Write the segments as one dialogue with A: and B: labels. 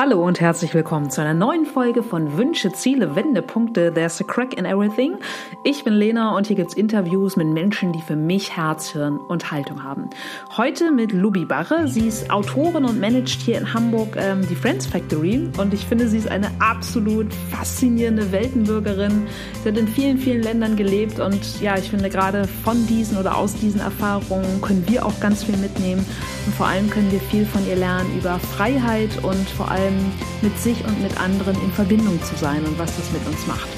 A: Hallo und herzlich willkommen zu einer neuen Folge von Wünsche, Ziele, Wendepunkte. There's a crack in everything. Ich bin Lena und hier gibt's Interviews mit Menschen, die für mich Herz, Hirn und Haltung haben. Heute mit Lubi Barre. Sie ist Autorin und managt hier in Hamburg ähm, die Friends Factory und ich finde, sie ist eine absolut faszinierende Weltenbürgerin. Sie hat in vielen, vielen Ländern gelebt und ja, ich finde gerade von diesen oder aus diesen Erfahrungen können wir auch ganz viel mitnehmen und vor allem können wir viel von ihr lernen über Freiheit und vor allem allem mit sich und mit anderen in Verbindung zu sein und was das mit uns macht.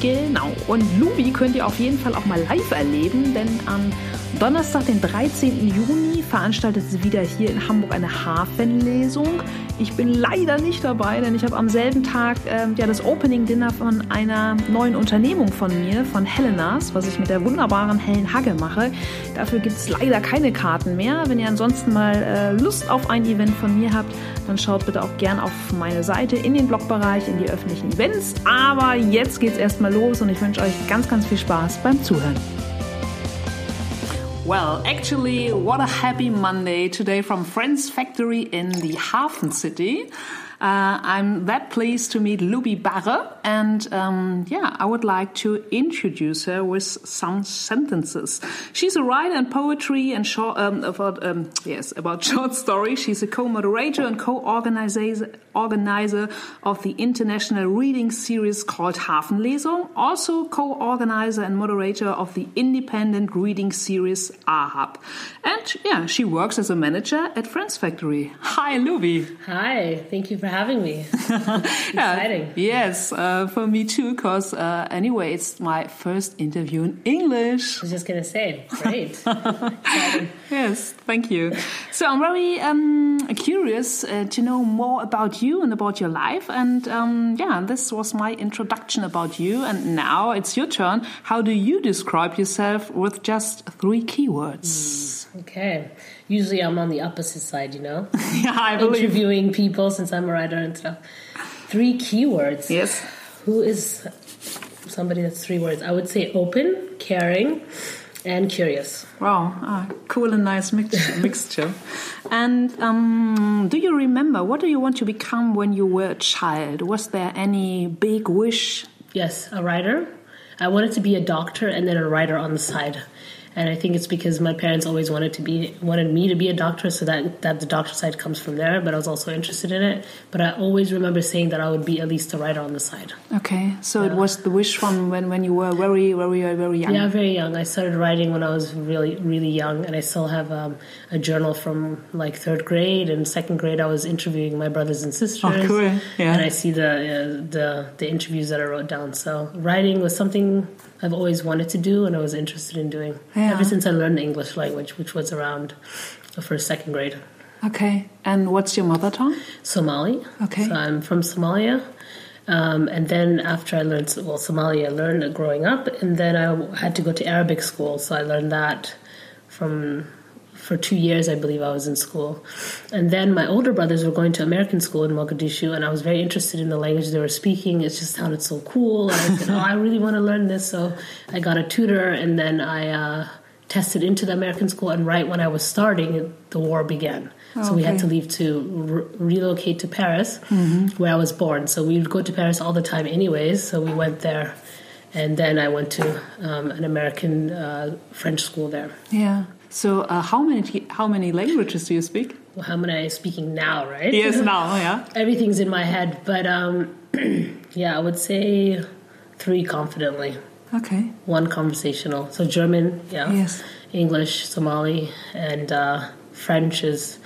A: Genau. Und Lubi könnt ihr auf jeden Fall auch mal live erleben, denn am Donnerstag, den 13. Juni, veranstaltet sie wieder hier in Hamburg eine Hafenlesung. Ich bin leider nicht dabei, denn ich habe am selben Tag äh, ja das Opening Dinner von einer neuen Unternehmung von mir, von Helenas, was ich mit der wunderbaren Helen Hagge mache. Dafür gibt es leider keine Karten mehr. Wenn ihr ansonsten mal äh, Lust auf ein Event von mir habt, dann schaut bitte auch gern auf meine Seite in den Blogbereich, in die öffentlichen Events. Aber jetzt geht's erstmal los und ich wünsche euch ganz, ganz viel Spaß beim Zuhören. Well, actually, what a happy Monday today from Friends Factory in the Hafen City. Uh, I'm that pleased to meet Lubi Barre, and um, yeah, I would like to introduce her with some sentences. She's a writer in poetry and short, um, about um, yes about short stories. She's a co-moderator and co-organizer organizer of the international reading series called Hafenlesung, also co-organizer and moderator of the independent reading series Ahab. And yeah, she works as a manager at Friends Factory. Hi, Lubi.
B: Hi, thank you for having me. Exciting.
A: yes, uh, for me too, because uh, anyway, it's my first interview in English.
B: I was just going to say, great.
A: yes, thank you. So I'm very um, curious uh, to know more about you and about your life. And um, yeah, this was my introduction about you. And now it's your turn. How do you describe yourself with just three keywords?
B: Mm, okay usually I'm on the opposite side, you know?
A: yeah, I believe.
B: Interviewing people since I'm a writer and stuff. Three keywords.
A: Yes.
B: Who is somebody that's three words? I would say open, caring, and curious.
A: Wow, ah, cool and nice mixture. mixture. And um, do you remember what do you want to become when you were a child? Was there any big wish?
B: Yes, a writer. I wanted to be a doctor and then a writer on the side and I think it's because my parents always wanted to be wanted me to be a doctor, so that that the doctor side comes from there. But I was also interested in it. But I always remember saying that I would be at least a writer on the side.
A: Okay, so yeah. it was the wish from when when you were very very very young.
B: Yeah, very young. I started writing when I was really really young, and I still have um, a journal from like third grade and second grade. I was interviewing my brothers and sisters.
A: Oh, cool! Yeah,
B: and I see the uh, the the interviews that I wrote down. So writing was something I've always wanted to do and I was interested in doing yeah. Ever since I learned the English language, which was around the first, second grade.
A: Okay. And what's your mother tongue?
B: Somali.
A: Okay.
B: So I'm from Somalia. Um, and then after I learned, well, Somali, I learned growing up, and then I had to go to Arabic school. So I learned that from for two years, I believe I was in school. And then my older brothers were going to American school in Mogadishu, and I was very interested in the language they were speaking. It just sounded so cool. And I said, Oh, I really want to learn this. So I got a tutor, and then I uh, tested into the American school. And right when I was starting, the war began. so we had to leave to re- relocate to Paris, mm-hmm. where I was born. So we would go to Paris all the time, anyways. So we went there and then I went to um, an American uh, French school there.
A: Yeah. So, uh, how many how many languages do you speak?
B: Well, how many am I speaking now? Right?
A: Yes, now, yeah.
B: Everything's in my head, but um, yeah, I would say three confidently.
A: Okay.
B: One conversational. So German, yeah.
A: Yes.
B: English, Somali, and uh, French is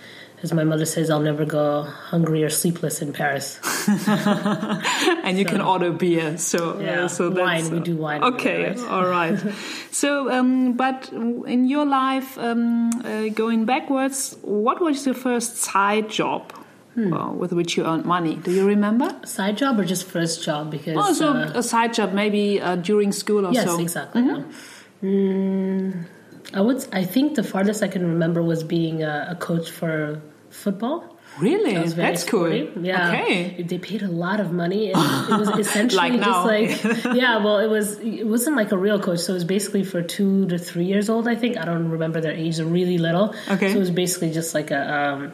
B: as my mother says, I'll never go hungry or sleepless in Paris.
A: and you so, can order beer. So,
B: uh, yeah, uh, so wine. we do wine.
A: Okay, right? all right. so, um, but in your life, um, uh, going backwards, what was your first side job? Hmm. Uh, with which you earned money. Do you remember?
B: Side job or just first job? Because
A: oh, so uh, a side job, maybe uh, during school or
B: yes,
A: so.
B: Yes, exactly. Mm -hmm. mm, I would. I think the farthest I can remember was being a, a coach for football.
A: Really? That That's cool.
B: Yeah.
A: Okay.
B: They paid a lot of money. And it was essentially like just like yeah. Well, it was it wasn't like a real coach. So it was basically for two to three years old. I think I don't remember their age. They're really little.
A: Okay.
B: So it was basically just like a. Um,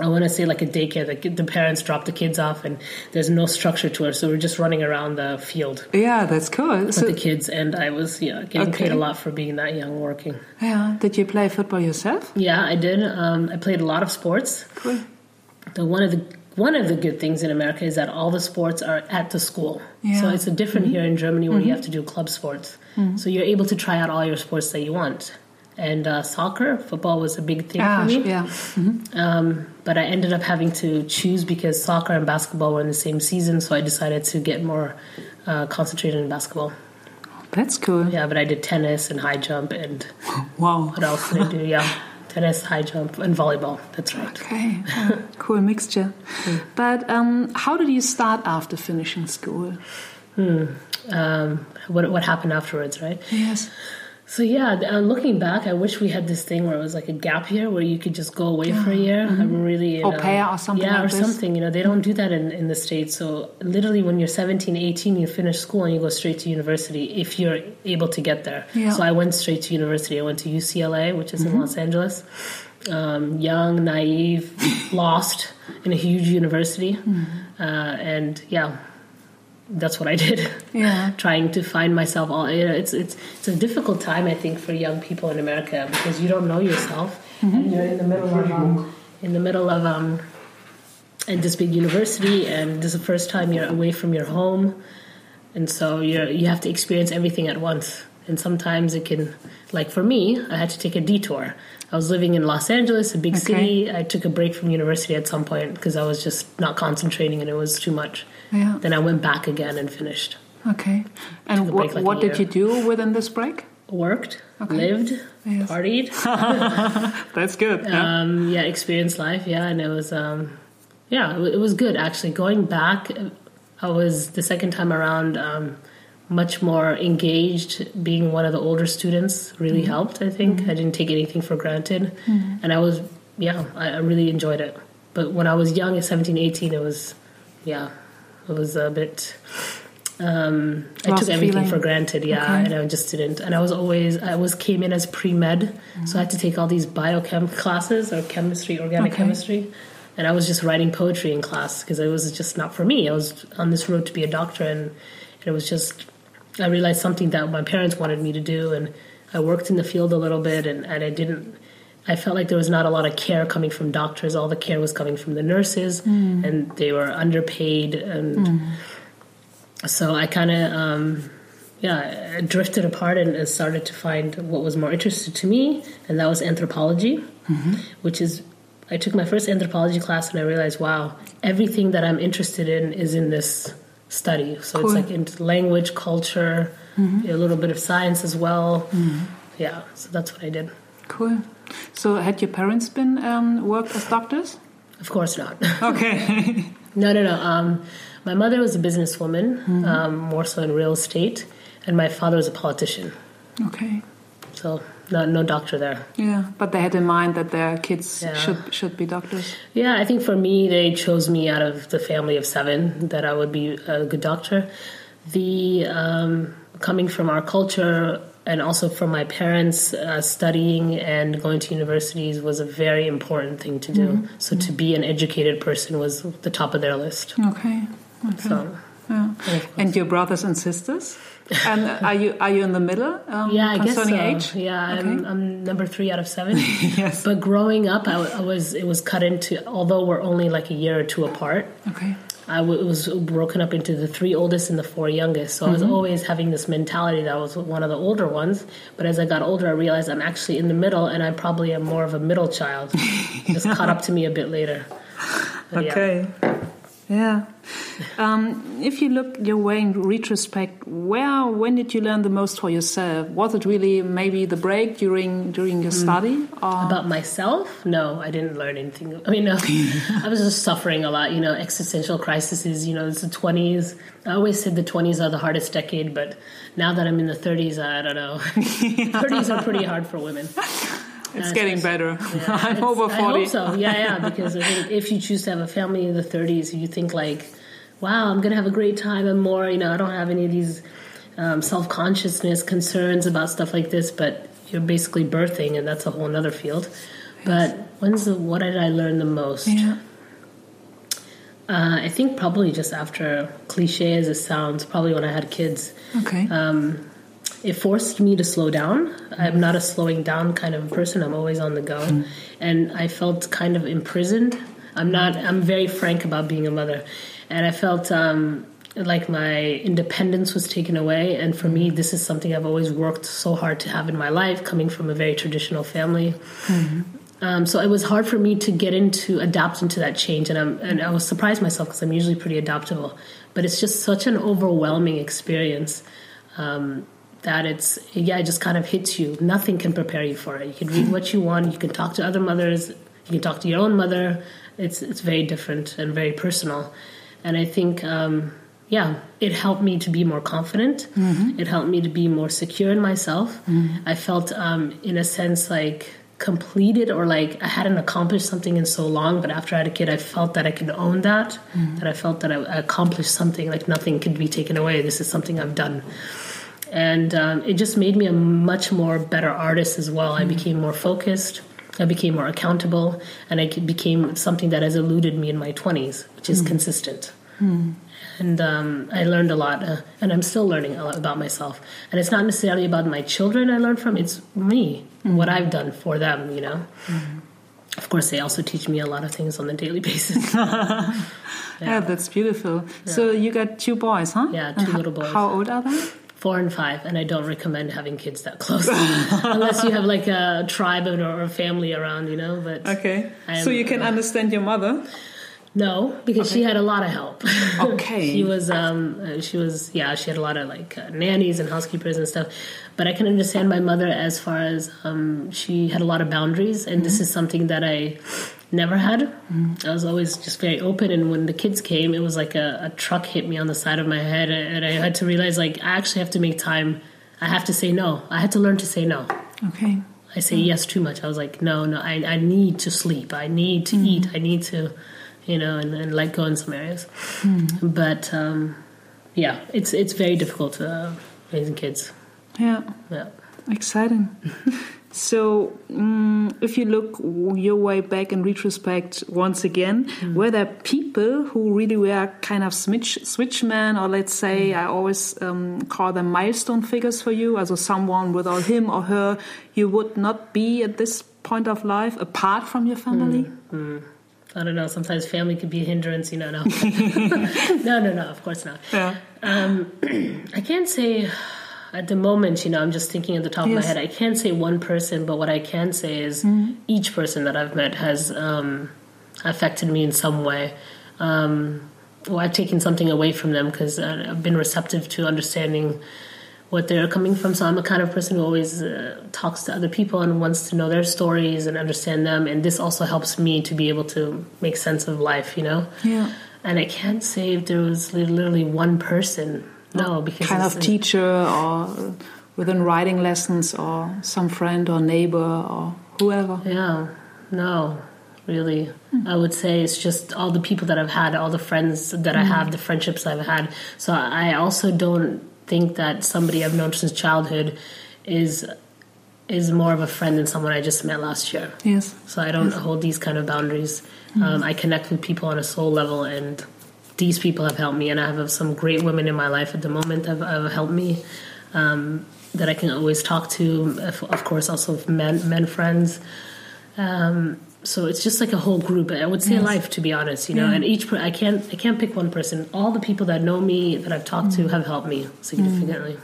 B: I want to say like a daycare. The, the parents drop the kids off, and there's no structure to it, so we're just running around the field
A: Yeah, that's cool.
B: with
A: So,
B: the kids. And I was yeah getting
A: Okay.
B: paid a lot for being that young working.
A: yeah, did you play football yourself?
B: Yeah, I did. Um, I played a lot of sports.
A: Cool.
B: The one of the one of the good things in America is that all the sports are at the school.
A: Yeah.
B: So it's a different mm-hmm. here in Germany where you mm-hmm. have to do club sports. Mm-hmm. So you're able to try out all your sports that you want. And uh, soccer, football was a big thing
A: Ah,
B: for me.
A: yeah.
B: Um, but I ended up having to choose because soccer and basketball were in the same season. So I decided to get more uh, concentrated in basketball.
A: That's cool.
B: Yeah, but I did tennis and high jump and
A: Wow.
B: what else did I do? Yeah, tennis, high jump, and volleyball. That's right.
A: Okay, uh, cool mixture. But um, how did you start after finishing school?
B: Um, what what happened afterwards, right?
A: Yes.
B: So yeah, uh, looking back, I wish we had this thing where it was like a gap year where you could just go away for a year. I'm really you know-
A: or something
B: Yeah,
A: like
B: or
A: this?
B: something. You know, they don't do that in, in the states. So literally, when you're 17, 18, you finish school and you go straight to university if you're able to get there.
A: Yeah.
B: So I went straight to university. I went to UCLA, which is in Los Angeles. Um, young, naive, lost in a huge university, uh, and yeah, that's what I did.
A: Yeah.
B: trying to find myself all you know it's it's it's a difficult time i think for young people in america because you don't know yourself. And you're in the middle of um, in the middle of um in this big university and this is the first time you're away from your home. And so you're you have to experience everything at once. And sometimes it can like for me i had to take a detour. I was living in los angeles a big
A: Okay.
B: city. I took a break from university at some point because i was just not concentrating and it was too much
A: Yeah.
B: then i went back again and finished
A: Okay. And what,
B: like
A: what did you do within this break?
B: worked,
A: Okay.
B: lived,
A: Yes.
B: partied,
A: That's good.
B: um, yeah, experienced life, yeah, and it was, um, yeah, it, was good actually. Going back, I was the second time around um, much more engaged. Being one of the older students really helped. I think I didn't take anything for granted, and I was, yeah, I, I really enjoyed it. But when I was young, at 17, 18, it was, yeah, was a bit. Um, I took everything
A: feeling.
B: for granted, yeah,
A: Okay.
B: and I just didn't. And I was always, I was came in as pre med, so I had to take all these biochem classes or chemistry, organic
A: Okay.
B: chemistry, and I was just writing poetry in class because it was just not for me. I was on this road to be a doctor, and, and it was just, I realized something that my parents wanted me to do, and I worked in the field a little bit, and, and I didn't. I felt like there was not a lot of care coming from doctors. All the care was coming from the nurses, mm. and they were underpaid, and mm. so I kind of, um, yeah, I drifted apart and, and started to find what was more interesting to me, and that was anthropology, mm-hmm. which is. I took my first anthropology class and I realized, wow, everything that I'm interested in is in this study. So
A: Cool.
B: it's like language, culture, mm-hmm. a little bit of science as well. Mm-hmm. Yeah, so that's what I did.
A: Cool. So had your parents been um, worked as doctors?
B: Of course not.
A: Okay.
B: No, no, no. Um, my mother was a businesswoman, um, more so in real estate, and my father was a politician.
A: okay.
B: So no, no doctor there.
A: Yeah, but they had in mind that their kids
B: Yeah.
A: should should be doctors.
B: Yeah, I think for me, they chose me out of the family of seven that I would be a good doctor. The um, coming from our culture and also from my parents, uh, studying and going to universities was a very important thing to do. So to be an educated person was the top of their list.
A: Okay. Okay.
B: So
A: Yeah. And your brothers and sisters? And are you are you in the middle? Um,
B: yeah, I guess so.
A: concerning age.
B: Yeah, I'm, I'm number three out of seven.
A: Yes.
B: But growing up, I, I was it was cut into. Although we're only like a year or two apart,
A: Okay.
B: I w- was broken up into the three oldest and the four youngest. So I was mm-hmm. always having this mentality that I was one of the older ones. But as I got older, I realized I'm actually in the middle, and I probably am more of a middle child. Just caught up to me a bit later. But.
A: Okay. Yeah. Um, if you look your way in retrospect, where when did you learn the most for yourself? Was it really maybe the break during during your study? Or
B: About myself? No, I didn't learn anything. I mean, no, I was just suffering a lot. You know, existential crises. You know, it's the twenties. I always said the twenties are the hardest decade, but now that I'm in the thirties, I don't know. Thirties are pretty hard for women.
A: It's
B: Uh,
A: getting better. I'm
B: It's-
A: over
B: I
A: forty.
B: hope so. Yeah, yeah. Because I think if you choose to have a family in the 30s, you think like, "Wow, I'm gonna have a great time and more." You know, I don't have any of these um, self consciousness concerns about stuff like this. But you're basically birthing, and that's a whole other field. But when's the what did I learn the most?
A: Yeah.
B: Uh, I think probably just after cliche as it sounds, probably when I had kids.
A: Okay.
B: Um, it forced me to slow down. I'm not a slowing down kind of person. I'm always on the go, and I felt kind of imprisoned. I'm not. I'm very frank about being a mother, and I felt um, like my independence was taken away. And for me, this is something I've always worked so hard to have in my life, coming from a very traditional family. Um, so it was hard for me to get into adapt into that change, and I'm and I was surprised myself because I'm usually pretty adaptable, but it's just such an overwhelming experience um, that it's yeah, it just kind of hits you. Nothing can prepare you for it. You can read what you want, you can talk to other mothers, you can talk to your own mother. It's it's very different and very personal, and I think. Um, yeah, it helped me to be more confident. It helped me to be more secure in myself. I felt, um, in a sense, like completed or like I hadn't accomplished something in so long. But after I had a kid, I felt that I could own that. That I felt that I, I accomplished something. Like nothing could be taken away. This is something I've done, and um, it just made me a much more better artist as well. I became more focused. I became more accountable, and I became something that has eluded me in my twenties, which is consistent and um, I learned a lot, uh, and I'm still learning a lot about myself. And it's not necessarily about my children I learned from; it's me, what I've done for them. You know. Of course, they also teach me a lot of things on a daily basis.
A: Yeah, that's beautiful. So you got two boys, huh?
B: Yeah, two
A: ho-
B: little boys.
A: How old are they?
B: Four and five, and I don't recommend having kids that close unless you have like a tribe or a family around, you know. But
A: Okay.
B: I'm-
A: so you can understand your mother.
B: No, because she had a lot of help.
A: Okay.
B: she was, um, uh, she was, yeah, she had a lot of like uh, nannies and housekeepers and stuff. But I can understand my mother as far as um, she had a lot of boundaries, and this is something that I never had. I was always just very open, and when the kids came, it was like a, a truck hit me on the side of my head, and I had to realize like I actually have to make time. I have to say no. I had to learn to say no.
A: Okay.
B: I say yes too much. I was like, no, no, I, I need to sleep. I need to eat. I need to, you know, and, and let go in some areas. But um, yeah, it's it's very difficult uh, raising kids.
A: Yeah.
B: Yeah.
A: Exciting. so, mm if you look your way back in retrospect once again, were there people who really were kind of switch switchman, or let's say I always um, call them milestone figures for you, also someone without him or her you would not be at this point of life apart from your family?
B: I don't know. Sometimes family can be a hindrance. You know, no, no, no, no. Of course not.
A: Yeah.
B: Um, I can't say at the moment, you know, I'm just thinking at the top of my head. I can't say one person, but what I can say is each person that I've met has um, affected me in some way. Um, or I've taken something away from them because I've been receptive to understanding what they're coming from. So I'm a kind of person who always uh, talks to other people and wants to know their stories and understand them. And this also helps me to be able to make sense of life, you know?
A: Yeah.
B: And I can't say if there was literally one person. No, because
A: Kind of teacher or within writing lessons or some friend or neighbor or whoever.
B: Yeah, no, really. I would say it's just all the people that I've had, all the friends that I have, the friendships I've had. So I also don't think that somebody I've known since childhood is is more of a friend than someone I just met last year.
A: Yes.
B: So I don't hold these kind of boundaries. Um, I connect with people on a soul level, and these people have helped me. And I have some great women in my life at the moment that have, have helped me um, that I can always talk to. Of course, also men men friends. Um, so it's just like a whole group. I would say life, to be honest, you know.
A: Yeah.
B: And each per- I can't I can't pick one person. All the people that know me that I've talked to have helped me significantly.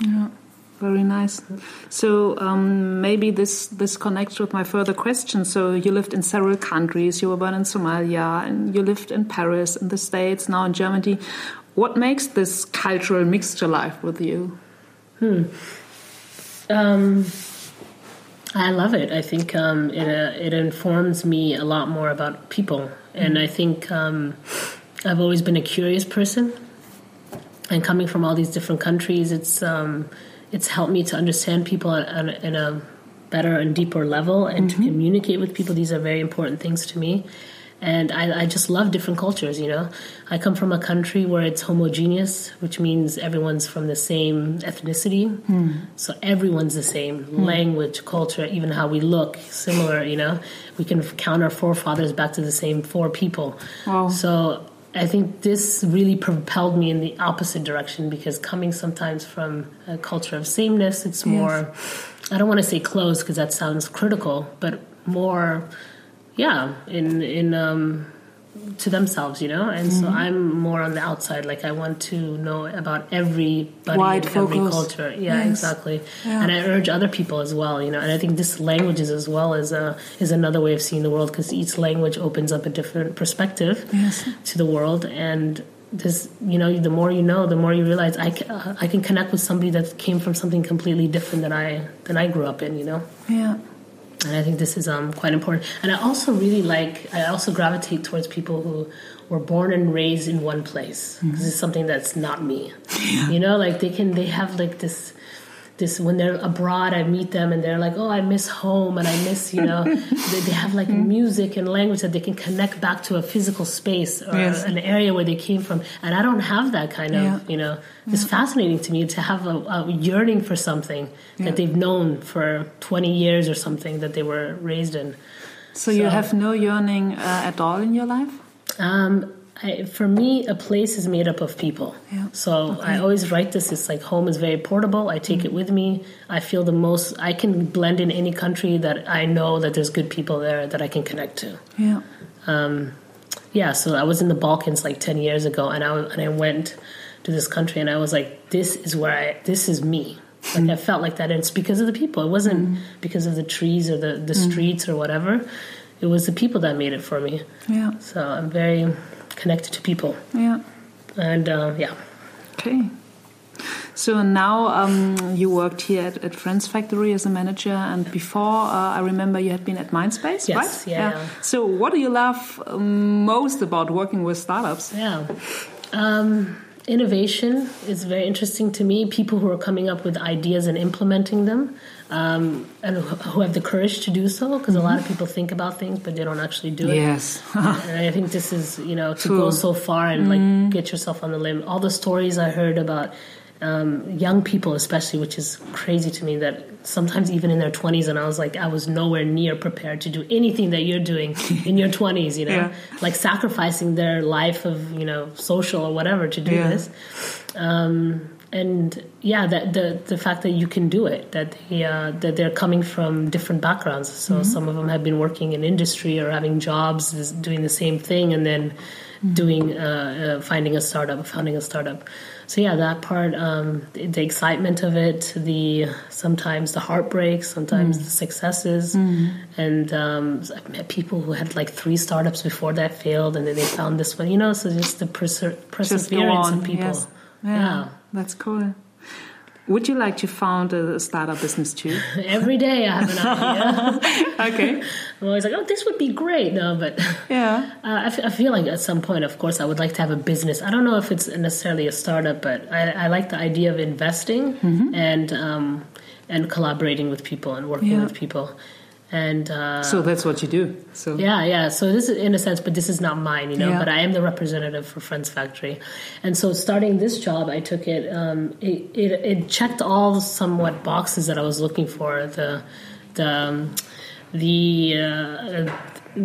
A: Yeah, very nice. So um, maybe this this connects with my further question. So you lived in several countries. You were born in Somalia, and you lived in Paris, in the States, now in Germany. What makes this cultural mixture life with you?
B: Um, I love it. I think um, it uh, it informs me a lot more about people, and I think um, I've always been a curious person. And coming from all these different countries, it's um, it's helped me to understand people on, on, in a better and deeper level, and to mm-hmm. communicate with people. These are very important things to me. and I, I just love different cultures. You know, I come from a country where it's homogeneous, which means everyone's from the same ethnicity, hmm. so everyone's the same hmm. language, culture, even how we look, similar. You know, we can count our forefathers back to the same four people.
A: Wow.
B: So I think this really propelled me in the opposite direction because coming sometimes from a culture of sameness, it's more, I don't want to say closed because that sounds critical, but more, yeah, in, in, um, to themselves, you know, and so I'm more on the outside. Like I want to know about everybody
A: Wide
B: and every culture. Yeah,
A: Yes.
B: exactly.
A: Yeah.
B: And I urge other people as well, you know. And I think this languages as well is a is another way of seeing the world because each language opens up a different perspective
A: Yes.
B: to the world and. This, you know, the more you know, the more you realize I can, uh, I can connect with somebody that came from something completely different than I than I grew up in. You know,
A: Yeah.
B: And I think this is um, quite important. And I also really like, I also gravitate towards people who were born and raised in one place. This is something that's not me. You know, like they can, they have like this, this when they're abroad, I meet them and they're like, oh, I miss home and I miss, you know, they, they have like music and language that they can connect back to a physical space or
A: Yes.
B: an area where they came from. And I don't have that kind of,
A: Yeah.
B: you know, it's fascinating to me to have a, a yearning for something
A: Yeah.
B: that they've known for 20 years or something that they were raised in.
A: So, you have no yearning uh, at all in your life?
B: Um, I, for me, a place is made up of people.
A: Yeah.
B: So I always write this. It's like home is very portable. I take it mm-hmm. with me. I feel the most. I can blend in any country that I know that there's good people there that I can connect to.
A: Yeah.
B: Um, yeah. So I was in the Balkans like ten years ago, and I and I went to this country, and I was like, this is where I. This is me. Like I mm. felt like that, and it's because of the people. It wasn't mm. because of the trees or the the mm. streets or whatever. It was the people that made it for me.
A: Yeah.
B: So I'm very connected to people.
A: Yeah.
B: And uh, yeah.
A: Okay. So now um, you worked here at, at Friends Factory as a manager, and before uh, I remember you had been at Mindspace,
B: Yes,
A: right?
B: yeah.
A: So what do you love um, most about working with startups?
B: Yeah. Um, innovation is very interesting to me. People who are coming up with ideas and implementing them, um, and who have the courage to do so, because a lot of people think about things but they don't actually do it.
A: Yes.
B: and I think this is, you know, to
A: True.
B: go so far and like get yourself on the limb. All the stories I heard about um, young people, especially, which is crazy to me, that sometimes even in their 20s, and I was like, I was nowhere near prepared to do anything that you're doing in your 20s, you know,
A: Yeah.
B: like sacrificing their life of, you know, social or whatever to do
A: Yeah.
B: this. Um, and yeah, that the the fact that you can do it, that they, uh, that they're coming from different backgrounds. So some of them have been working in industry or having jobs, doing the same thing, and then doing uh, uh, finding a startup, founding a startup. So yeah, that part, um, the, the excitement of it, the sometimes the heartbreaks, sometimes the successes, and um, I've met people who had like three startups before that failed, and then they found this one. You know, so just the perse-
A: Just
B: perseverance
A: on.
B: of people.
A: Yes. Yeah.
B: Yeah.
A: That's cool. Would you like to found a startup business too?
B: Every day I have an idea.
A: okay.
B: I'm always like, oh, this would be great. No, but
A: Yeah.
B: uh, I, f- I feel like at some point, of course, I would like to have a business. I don't know if it's necessarily a startup, but I, I like the idea of investing and um, and collaborating with people and working
A: Yeah.
B: with people. And uh,
A: So that's what you do. So
B: yeah, yeah. So this is in a sense, but this is not mine, you know.
A: Yeah.
B: But I am the representative for Friends Factory, and so starting this job, I took it. Um, it, it it checked all somewhat boxes that I was looking for. The the um, the uh,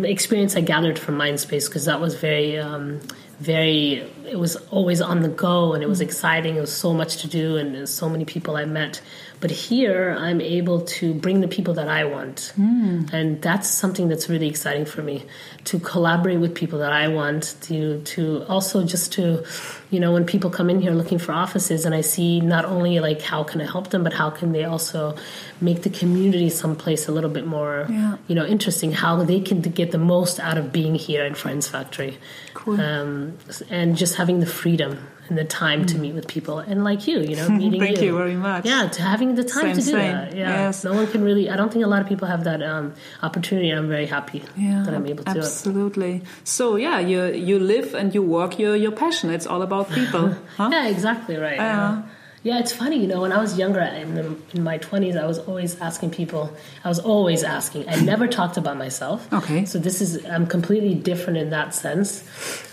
B: experience I gathered from Mindspace because that was very um, very. It was always on the go, and it was exciting. It was so much to do, and so many people I met. But here, I'm able to bring the people that I want, and that's something that's really exciting for me to collaborate with people that I want. To to also just to, you know, when people come in here looking for offices, and I see not only like how can I help them, but how can they also make the community someplace a little bit more,
A: Yeah.
B: you know, interesting. How they can get the most out of being here in Friends Factory,
A: Cool.
B: um, and just having the freedom and the time to meet with people, and like you, you know, meeting
A: Mm. Thank you very much.
B: Yeah, to having the time
A: Same,
B: to do
A: same.
B: that. Yeah,
A: Yes.
B: no one can really. I don't think a lot of people have that um, opportunity. I'm very happy
A: Yeah,
B: that I'm able to do it.
A: absolutely. So yeah, you you live and you work your your passion. It's all about people. huh?
B: Yeah, exactly right.
A: Yeah.
B: Yeah. Yeah, it's funny, you know, when I was younger, in, the, in my 20s, I was always asking people, I was always asking. I never talked about myself.
A: Okay.
B: So this is, I'm completely different in that sense.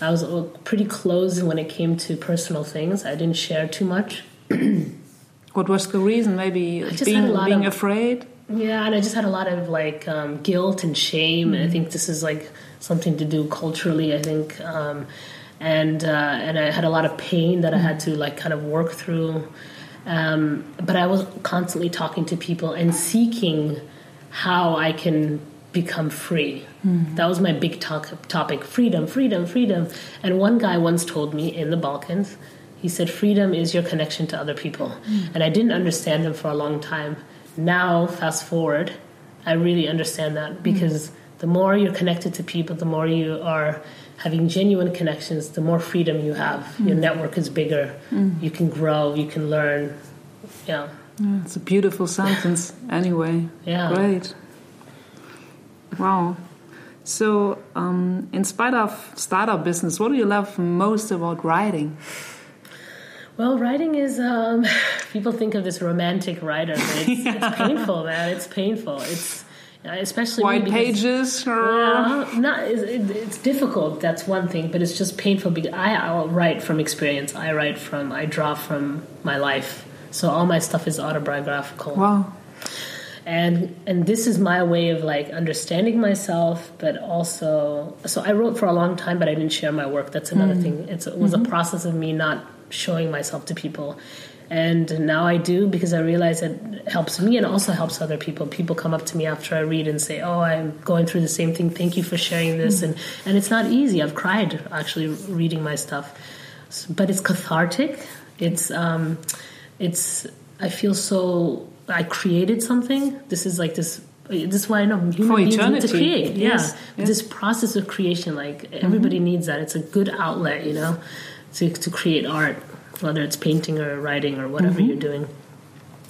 B: I was pretty closed when it came to personal things. I didn't share too much.
A: what was the reason? Maybe being, being
B: of-
A: afraid?
B: Yeah, and I just had a lot of like um, guilt and shame. And I think this is like something to do culturally. I think, um, and uh, and I had a lot of pain that I had to like kind of work through. Um, but I was constantly talking to people and seeking how I can become free. That was my big talk, topic: freedom, freedom, freedom. And one guy once told me in the Balkans, he said, "Freedom is your connection to other people," and I didn't understand him for a long time now fast forward i really understand that because the more you're connected to people the more you are having genuine connections the more freedom you have your network is bigger you can grow you can learn yeah
A: Yeah, it's a beautiful sentence, anyway.
B: Yeah.
A: Great. Wow. So, um, in spite of startup business, what do you love most about writing?
B: well writing is um, people think of this romantic writer but it's, it's painful man it's painful it's Uh, especially
A: White pages?
B: Yeah, not it's, it- it's difficult. That's one thing, but it's just painful because I I'll write from experience. I write from I draw from my life. So all my stuff is autobiographical,
A: Wow.
B: and and this is my way of like understanding myself, but also so I wrote for a long time, but I didn't share my work. That's another hmm. thing. It's, it was a mm-hmm. process of me not showing myself to people. And now I do because I realize it helps me and also helps other people. People come up to me after I read and say, "Oh, I'm going through the same thing. Thank you for sharing this." And and it's not easy. I've cried actually reading my stuff, but it's cathartic. It's um, it's I feel so. I created something. This is like this. This is why I know human
A: For
B: beings need to create.
A: Yes,
B: Yeah,
A: yes.
B: this process of creation, like everybody needs that. It's a good outlet, you know, to to create art, whether it's painting or writing or whatever you're mm-hmm. doing.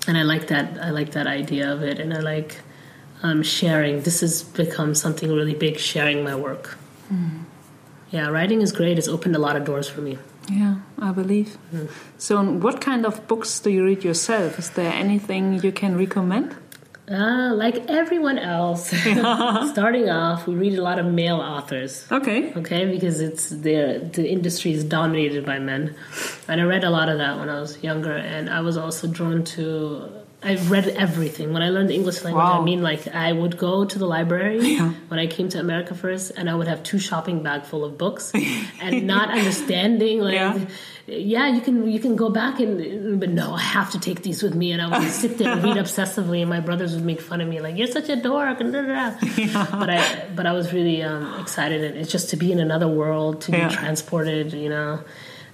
B: And I like that. I like that idea of it, and I like um, sharing. This has become something really big. Sharing my work. Mm. Yeah, writing is great. It's opened a lot of doors for me.
A: Yeah, I believe. Mm. So, what kind of books do you read yourself? Is there anything you can recommend?
B: Uh, like everyone else, starting off, we read a lot of male authors.
A: Okay.
B: Okay, because it's the the industry is dominated by men, and I read a lot of that when I was younger, and I was also drawn to. I read everything. When I learned the English language,
A: Wow.
B: I mean, like I would go to the library
A: Yeah.
B: when I came to America first, and I would have two shopping bag full of books, and not understanding like.
A: Yeah.
B: Yeah. you can you can go back and but no, I have to take these with me, and I would sit there and read obsessively, and my brothers would make fun of me like you're such a dork, and da, da, da. but I but I was really um, excited, and it's just to be in another world, to
A: Yeah.
B: be transported, you know,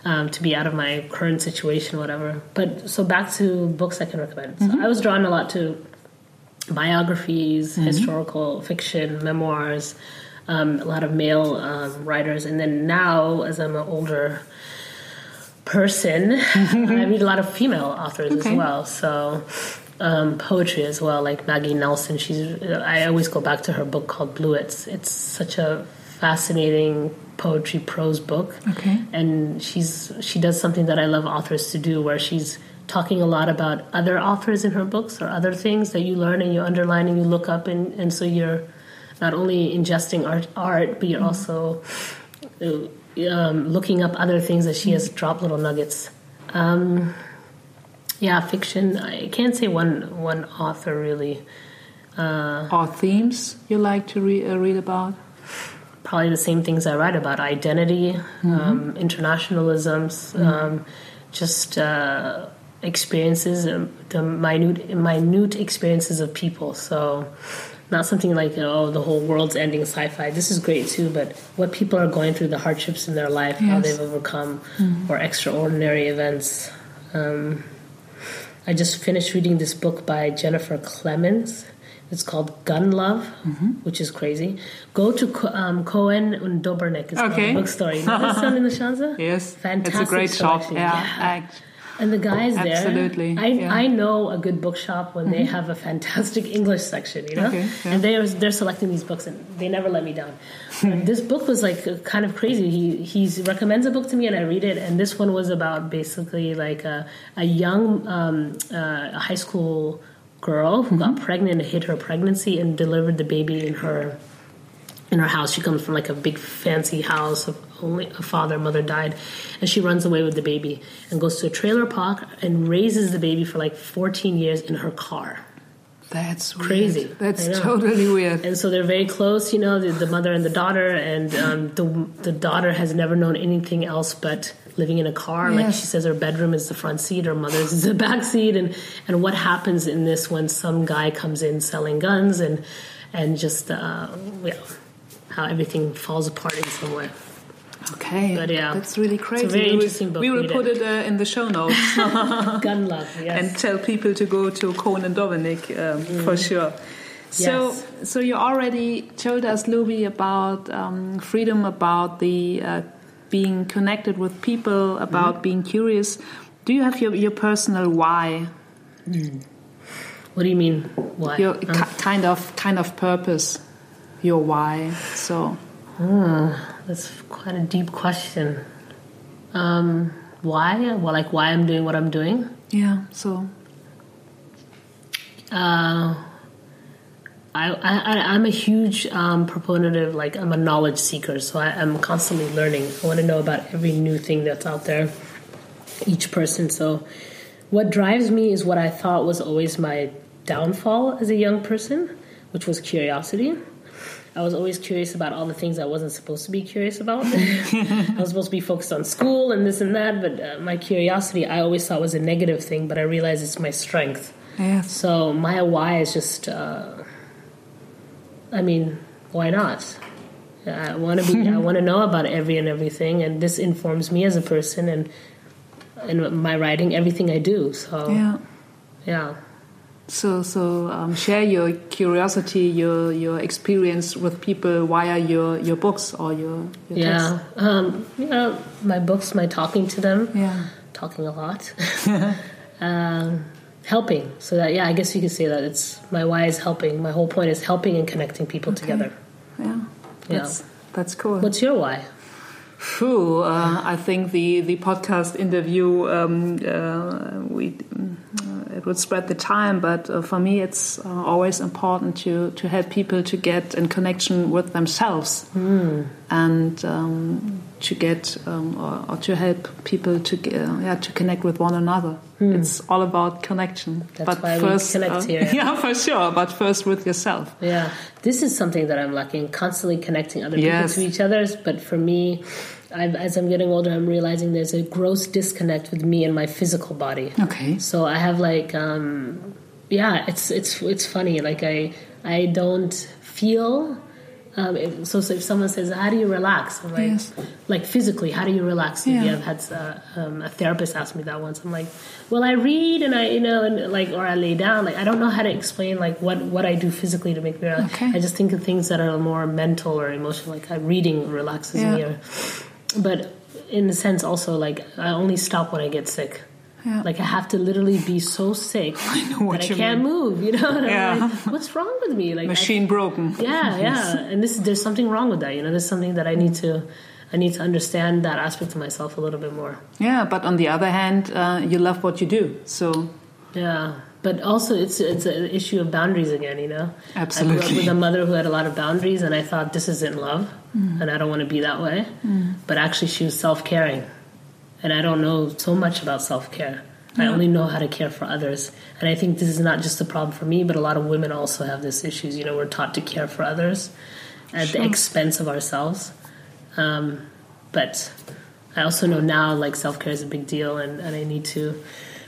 B: um, to be out of my current situation, whatever. But so back to books I can recommend. So I was drawn a lot to biographies, historical fiction, memoirs, um, a lot of male um, writers, and then now as I'm older person, I read a lot of female authors
A: Okay.
B: as well. So. Um, poetry as well, like Maggie Nelson. She's. I always go back to her book called Bluets. It's such a fascinating poetry prose book
A: Okay.
B: and she's she does something that I love authors to do, where she's talking a lot about other authors in her books or other things that you learn and you underline and you look up, and, and so you're not only ingesting art, art but you're also uh, um, looking up other things that she has dropped little nuggets. Um, yeah, fiction. I can't say one one author really.
A: Or themes you like to re- uh, read about?
B: probably the same things I write about identity, um, internationalisms, um, just uh, experiences, um, the minute, minute experiences of people. So, not something like, you oh, the whole world's ending sci fi. This is great too, but what people are going through, the hardships in their life, how they've overcome, or extraordinary events. Um, I just finished reading this book by Jennifer Clement. It's called Gun Love, which is crazy. Go to um, Cohen and Dobernigg. It's
A: Okay.
B: the bookstore. You know this one in the Schanze?
A: Yes.
B: Fantastic
A: It's a great shop. Yeah.
B: Yeah. And the guys there,
A: Absolutely,
B: I,
A: yeah.
B: I know a good bookshop when they have a fantastic English section, you know,
A: Okay, yeah.
B: and they are they're selecting these books, and they never let me down. This book was like kind of crazy. He he recommends a book to me, and I read it, and this one was about basically like a a young um, uh, a high school girl who got pregnant, and hid her pregnancy, and delivered the baby in her in her house. She comes from like a big fancy house. Of only a father, mother died, and she runs away with the baby and goes to a trailer park and raises the baby for like 14 years in her car.
A: That's weird.
B: Crazy.
A: That's totally weird.
B: And so they're very close, you know, the, the mother and the daughter, and um, the the daughter has never known anything else but living in a car. Like she says, her bedroom is the front seat, her mother's is the back seat, and and what happens in this when some guy comes in selling guns and and just uh, yeah, how everything falls apart in some way.
A: Okay,
B: But yeah,
A: that's really crazy.
B: very
A: We will-
B: interesting book.
A: We will put
B: it.
A: uh, in the show notes
B: Gun love, yes.
A: and tell people to go to Conan Dominic um, for sure. So,
B: Mm. Yes.
A: so you already told us, Lubi, about um, freedom, about the uh, being connected with people, about
B: Mm-hmm.
A: being curious. Do you have your, your personal why,
B: what do you mean? Why?
A: your ki- kind of kind of purpose, your why? So,
B: That's quite a deep question. Um, why? Well, like why I'm doing what I'm doing.
A: yeah, so
B: Uh, I, I, I'm a huge um, proponent of like I'm a knowledge seeker, so I, I'm constantly learning. I want to know about every new thing that's out there, each person. So, what drives me is what I thought was always my downfall as a young person, which was curiosity. I was always curious about all the things I wasn't supposed to be curious about. I was supposed to be focused on school and this and that, but uh, my curiosity I always thought was a negative thing, but I realized it's my strength.
A: yes,
B: So my why is just, uh, I mean, why not? I want to be. I want to know about every and everything, and this informs me as a person and and my writing, everything I do. So
A: yeah.
B: yeah.
A: So, so um, share your curiosity, your your experience with people via your your books or your, your
B: Yeah, um, yeah. My books, my talking to them.
A: Yeah.
B: talking a lot, um, helping. So that yeah, I guess you could say that it's my why is helping. My whole point is helping and connecting people together.
A: Yeah. That's that's cool.
B: What's your why?
A: Phew, uh, I think the, the podcast interview um, uh, we would spread the time, but uh, for me it's uh, always important to to help people to get in connection with themselves and um, to get um, or, or to help people to uh, yeah to connect with one another. It's all about connection.
B: That's
A: but
B: why we
A: first,
B: connect
A: uh,
B: here.
A: Yeah, for sure. But first with yourself.
B: Yeah, this is something that I'm lacking. Constantly connecting other
A: Yes.
B: people to each other's. But for me, I've, as I'm getting older, I'm realizing there's a gross disconnect with me and my physical body.
A: Okay.
B: So I have like, um, yeah, it's it's it's funny. Like I I don't feel. Um, if, so, so if someone says, "How do you relax?" I'm like,
A: Yes.
B: like physically, how do you relax?
A: Yeah.
B: I've had uh, um, a therapist ask me that once. I'm like, well, I read and I, you know, and like, or I lay down. Like, I don't know how to explain like what what I do physically to make me relax.
A: Okay.
B: I just think of things that are more mental or emotional. Like, reading relaxes me.
A: Yeah.
B: Or, but in a sense, also like I only stop when I get sick.
A: Yeah.
B: Like I have to literally be so sick
A: know what
B: that I can't move. You know,
A: Yeah.
B: like, what's wrong with me? Like, I-
A: Machine broken.
B: yeah, yeah. And this there's something wrong with that. You know, there's something that I need to, I need to understand that aspect of myself a little bit more.
A: Yeah, but on the other hand, uh, you love what you do. So
B: Yeah, but also it's it's an issue of boundaries again. You know, absolutely. I grew up with a mother who had a lot of boundaries, and I thought this isn't love, and I don't want to be that way. But actually, she was self caring, and I don't know so much about self care. I only know how to care for others, and I think this is not just a problem for me, but a lot of women also have this issues. You know, we're taught to care for others at the expense of ourselves. Um, but I also know now, like self care is a big deal, and, and I need to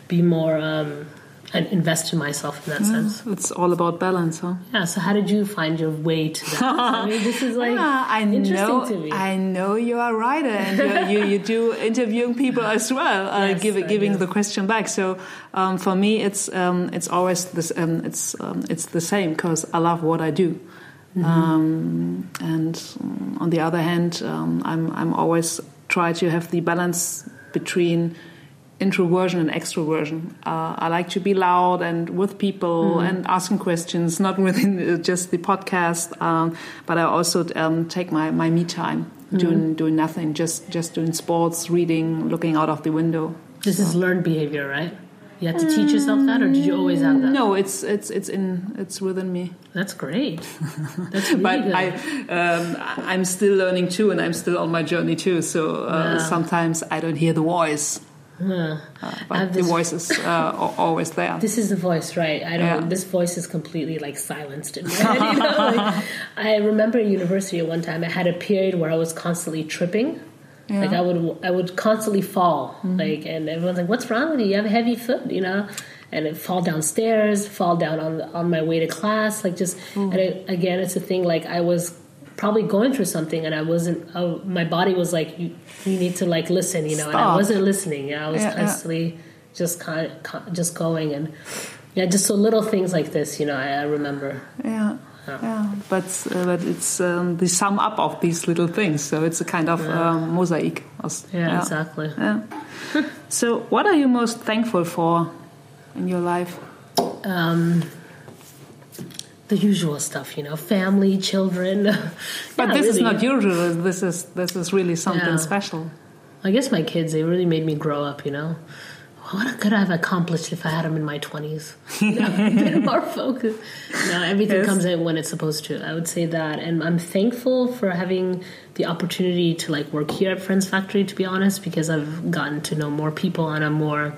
B: be more um, and invest in myself in that sense.
A: it's all about balance, huh?
B: Yeah. So, how did you find your way to that? I mean, this is like
A: Yeah, I
B: interesting
A: know.
B: to me.
A: I know you are a writer, and you, you, do interviewing people as well, uh,
B: Yes,
A: give, giving the question back. So um, for me, it's um, it's always this. Um, it's um, it's the same because I love what I do.
B: Mm-hmm.
A: Um, and um, on the other hand, um, I'm I'm always try to have the balance between introversion and extroversion. Uh, I like to be loud and with people
B: Mm.
A: and asking questions, not within uh, just the podcast, um, but I also um, take my, my me time
B: Mm.
A: doing doing nothing, just just doing sports, reading, looking out of the window.
B: This is learned behavior, right? You had to teach yourself that, or did you always have that?
A: No, it's it's it's in it's within me.
B: That's great. That's really
A: but
B: good.
A: I, um, I'm still learning too, and I'm still on my journey too. So uh,
B: Yeah.
A: sometimes I don't hear the voice,
B: Huh.
A: uh, but the voice is uh, al- always there.
B: This is the voice, right? I don't.
A: Yeah.
B: This voice is completely like silenced in my head. You know? like, I remember at university at one time. I had a period where I was constantly tripping.
A: Yeah.
B: Like I would, I would constantly fall. Like, and everyone's like, "What's wrong with you? You have a heavy foot," you know. And it fall downstairs, fall down on on my way to class. Like just, and it, again, it's a thing. Like I was probably going through something, and I wasn't. Uh, my body was like, "You, you need to like listen," you know. And I wasn't listening. I was
A: Yeah, yeah.
B: constantly just kind of, just going and yeah, just so little things like this, you know, I, I remember.
A: Yeah, yeah, but uh, but it's um, the sum up of these little things. So it's a kind of um, mosaic. As-
B: Yeah, exactly.
A: Yeah. so, what are you most thankful for in your life?
B: Um, the usual stuff, you know, family, children.
A: But
B: Yeah,
A: this is not usual. This is this is really something
B: Yeah.
A: special.
B: I guess my kids, they really made me grow up, you know. What could I have accomplished if I had them in my 20s? You know, a bit more focused. No, everything
A: Yes.
B: comes in when it's supposed to. I would say that. And I'm thankful for having the opportunity to like work here at Friends Factory, to be honest, because I've gotten to know more people on a more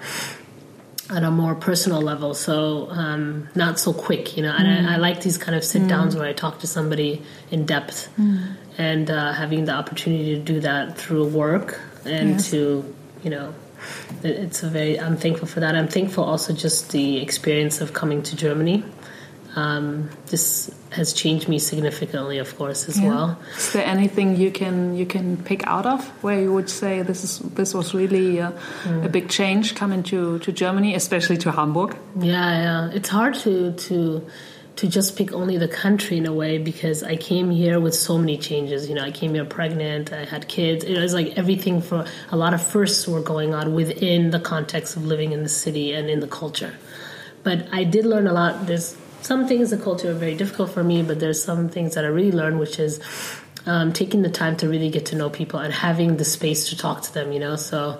B: on a more personal level. So um, not so quick, you know. And I, I like these kind of sit downs where I talk to somebody in depth, and uh, having the opportunity to do that through work and
A: Yes.
B: to, you know, it- it's a very. I'm thankful for that. I'm thankful also just the experience of coming to Germany. Um, this has changed me significantly, of course, as
A: Yeah.
B: well.
A: Is there anything you can you can pick out of where you would say this is this was really uh, a big change coming to, to Germany, especially to Hamburg?
B: Yeah, yeah. It's hard to to to just pick only the country in a way because I came here with so many changes. You know, I came here pregnant, I had kids. It was like everything for a lot of firsts were going on within the context of living in the city and in the culture. But I did learn a lot. There's some things the culture are very difficult for me, but there's some things that I really learned, which is um, taking the time to really get to know people and having the space to talk to them. You know, so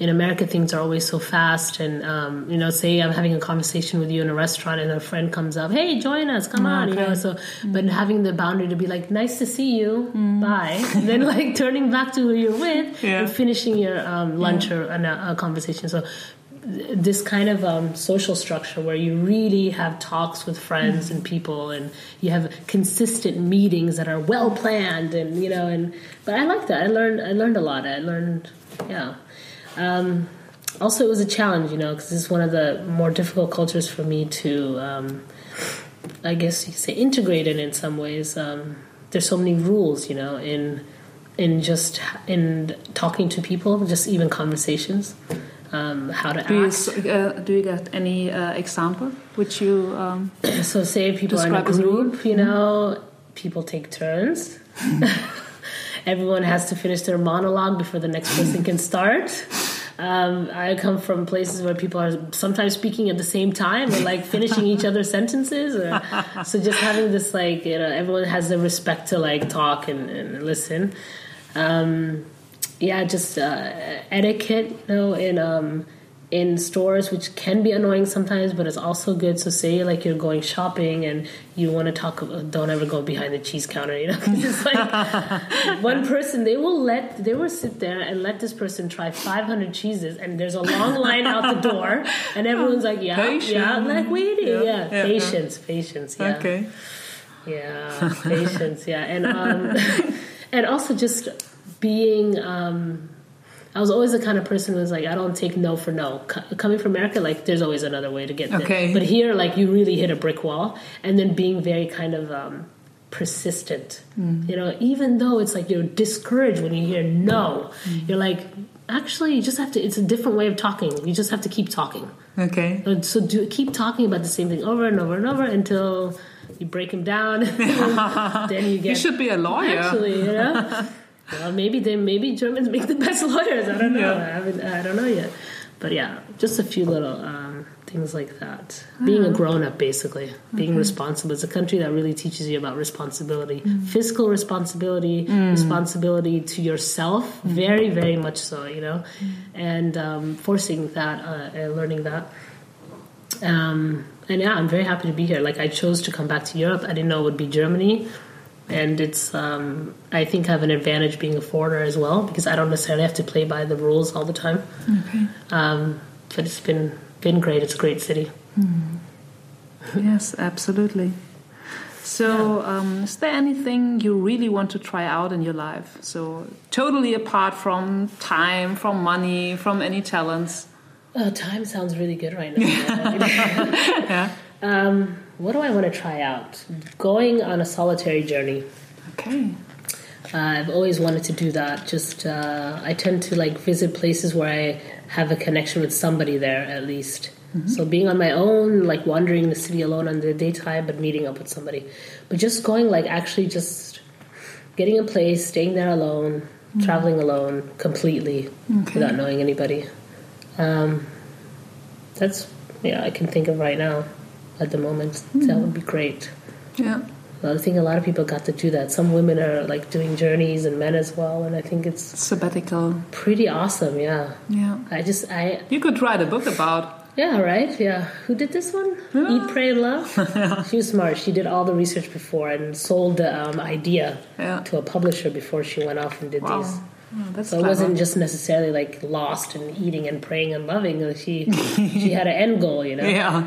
B: in America things are always so fast, and um, you know, say I'm having a conversation with you in a restaurant, and a friend comes up, "Hey, join us, come on," you know. So, but having the boundary to be like, "Nice to see you, bye," and then like turning back to who you're with
A: Yeah.
B: and finishing your um, lunch or a, a conversation. So this kind of um, social structure where you really have talks with friends and people and you have consistent meetings that are well planned and you know and but i like that. I learned i learned a lot. I learned yeah. Um, also it was a challenge you know because it's one of the more difficult cultures for me to um, i guess you could say integrate in in some ways. Um, there's so many rules you know in in just in talking to people just even conversations um, how to
A: Do you,
B: act
A: s- uh, do you get any uh, example which you um,
B: So say people are in a group, you know, people take turns. Everyone has to finish their monologue before the next person can start. Um, I come from places where people are sometimes speaking at the same time or like finishing each other's sentences. Or, so just having this like you know everyone has the respect to like talk and, and listen. Um, yeah, just uh, etiquette, you know, in um, in stores, which can be annoying sometimes, but it's also good. So, say like you're going shopping and you want to talk, don't ever go behind the cheese counter, you know, it's like one person they will let they will sit there and let this person try 500 cheeses, and there's a long line out the door, and everyone's like, yeah,
A: Patient.
B: yeah, like waiting,
A: Yeah,
B: yeah,
A: yeah,
B: patience, patience, yeah.
A: okay?
B: Yeah, patience. Yeah, and um, and also just being. Um, I was always the kind of person who was like, I don't take no for no. Co- coming from America, like, there's always another way to get there.
A: Okay.
B: But here, like, you really hit a brick wall, and then being very kind of um, persistent. You know, even though it's like you're discouraged when you hear no, you're like, actually, you just have to. It's a different way of talking. You just have to keep talking.
A: Okay.
B: So do keep talking about the same thing over and over and over until you break them down. then you get.
A: You should be a lawyer.
B: Actually, you know. well, maybe they maybe Germans make the best lawyers. I don't know.
A: Yeah.
B: I haven't. I don't know yet. but yeah, just a few little um, things like that. Being a grown up, basically, being responsible. It's a country that really teaches you about responsibility, fiscal responsibility, responsibility to yourself. Very, very much so. You know, and um, forcing that uh, and learning that. Um, and yeah, I'm very happy to be here. Like I chose to come back to Europe. I didn't know it would be Germany, and it's. Um, I think I have an advantage being a foreigner as well because I don't necessarily have to play by the rules all the time.
A: Okay.
B: Um, but it's been been great. It's a great city.
A: Yes, absolutely. So, um, is there anything you really want to try out in your life? So, totally apart from time, from money, from any talents.
B: Uh, time sounds really good right now.
A: Yeah.
B: um, what do I want to try out? Going on a solitary journey.
A: Okay.
B: Uh, I've always wanted to do that. Just uh, I tend to like visit places where I have a connection with somebody there at least. So being on my own, like wandering the city alone in the daytime, but meeting up with somebody, but just going like actually just getting a place, staying there alone, traveling alone completely
A: Okay.
B: without knowing anybody. Um, that's yeah, I can think of right now at the moment. That would be great.
A: Yeah.
B: I think a lot of people got to do that. Some women are like doing journeys and men as well, and I think it's
A: Sabbatical.
B: pretty awesome. Yeah,
A: Yeah.
B: I just I
A: You could write a book about.
B: yeah right yeah. Who did this one? Eat, Pray, and Love. she was smart. She did all the research before and sold the um, idea
A: Yeah.
B: to a publisher before she went off and did
A: Wow.
B: these.
A: Oh, that's
B: So it wasn't just necessarily like lost and eating and praying and loving. She she had an end goal. You know,
A: Yeah.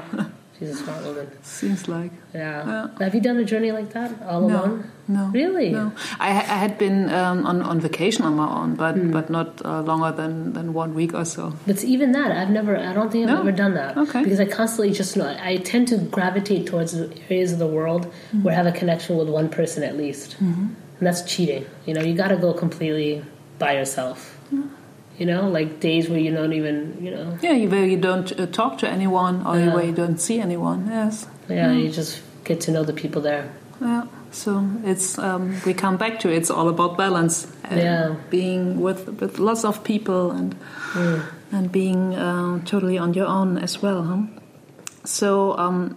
B: She's a smart woman.
A: Seems like.
B: Yeah. Have you done a journey like that all
A: No.
B: alone?
A: No.
B: Really?
A: No. I, I had been um, on, on vacation on my own, but,
B: Hmm.
A: but not uh, longer than, than one week or so.
B: But even that, I've never. I don't think I've
A: No?
B: ever done that.
A: Okay.
B: Because I constantly just know. I tend to gravitate towards areas of the world
A: Mm-hmm.
B: where I have a connection with one person at least, and that's cheating. You know, you got to go completely by yourself.
A: Mm.
B: You know, like days where you don't even. You know,
A: Yeah, you, where you don't uh, talk to anyone or
B: Yeah.
A: where you don't see anyone. Yes.
B: yeah, you just get to know the people there.
A: Yeah. So it's um, we come back to it's all about balance. and
B: Yeah.
A: Being with with lots of people and and being um, totally on your own as well. Huh? So um,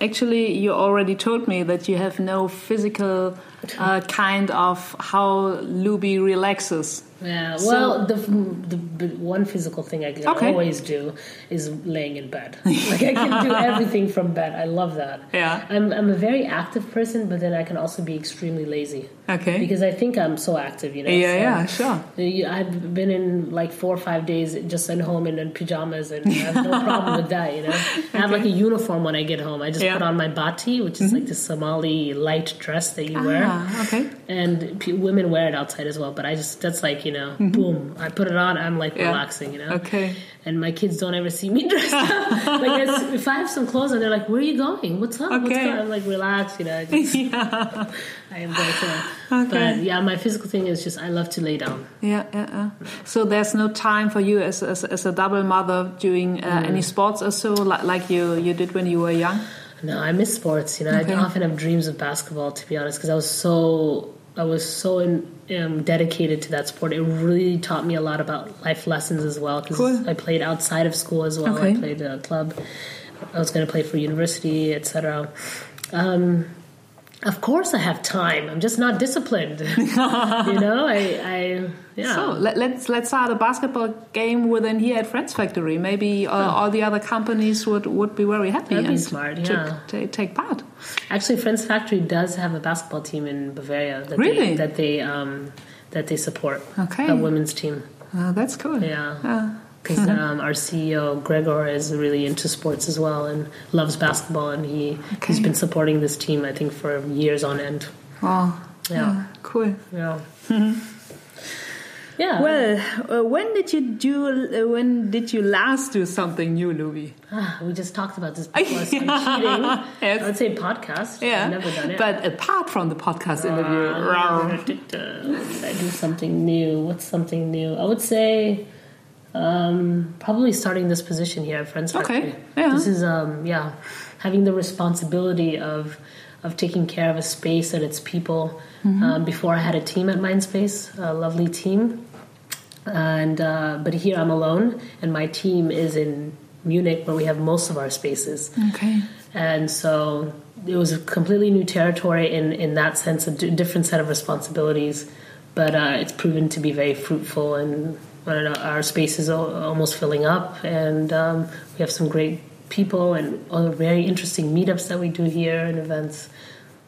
A: actually, you already told me that you have no physical uh, kind of how Lubi relaxes.
B: Yeah.
A: So-
B: Well, the, the one physical thing I can
A: Okay.
B: always do is laying in bed. like I can do everything from bed. I love that.
A: Yeah.
B: I'm I'm a very active person, but then I can also be extremely lazy
A: Okay.
B: because I think I'm so active. You know.
A: yeah,
B: so-
A: yeah, sure.
B: I've been in like four or five days just at home and in pajamas, and I have no problem with that. You know, I have like a uniform when I get home. I just
A: Yeah.
B: put on my bati, which is like the Somali light dress that you wear,
A: Ah, okay.
B: and p- women wear it outside as well. But I just that's like you know, boom. I put it on. I'm like
A: Yeah.
B: relaxing. You know.
A: Okay.
B: And my kids don't ever see me dressed up. like it's- if I have some clothes on, they're like, "Where are you going? What's up? What's going?" I'm like, "Relax, you know." I, just,
A: yeah.
B: I am going to.
A: Okay.
B: But yeah, my physical thing is just I love to lay down.
A: Yeah, yeah, yeah. So there's no time for you as as, as a double mother doing uh, any sports or so, like, like you you did when you were young.
B: No, I miss sports. You know,
A: Okay.
B: I often have dreams of basketball. To be honest, because I was so I was so in, um, dedicated to that sport. It really taught me a lot about life lessons as well. Because
A: Cool.
B: I played outside of school as well.
A: Okay.
B: I played a club. I was going to play for university, etc. Um, of course, I have time. I'm just not disciplined. you know, I, I yeah.
A: So let, let's let's start a basketball game within here at Friends Factory. Maybe uh, all the other companies would, would be very happy
B: That'd be
A: and
B: smart, yeah.
A: ta- take part.
B: Actually, Friends Factory does have a basketball team in Bavaria that
A: Really?
B: they, that they um, that they support.
A: Okay.
B: a women's team.
A: Uh, that's cool.
B: Yeah.
A: Uh,
B: Because um, our CEO Gregor is really into sports as well and loves basketball, and he he's
A: Okay.
B: been supporting this team I think for years on end.
A: oh,
B: Yeah.
A: cool.
B: Yeah. Yeah.
A: Well, uh, when did you do? Uh, when did you last do something new, Louis?
B: Ah, we just talked about this before. So I'm
A: yes.
B: I would say podcast.
A: Yeah,
B: I've never done it.
A: But apart from the podcast interview,
B: Did I do something new? What's something new? I would say um, probably starting this position here at Friends
A: Okay,
B: Factory.
A: yeah.
B: This is um, yeah, having the responsibility of of taking care of a space and its people.
A: Mm-hmm.
B: Um, before I had a team at Mindspace, a lovely team. And uh, but here I'm alone, and my team is in Munich, where we have most of our spaces.
A: Okay.
B: And so it was a completely new territory in in that sense, a d- different set of responsibilities. But uh, it's proven to be very fruitful, and I don't know, our space is almost filling up, and um, we have some great people and other very interesting meetups that we do here and events.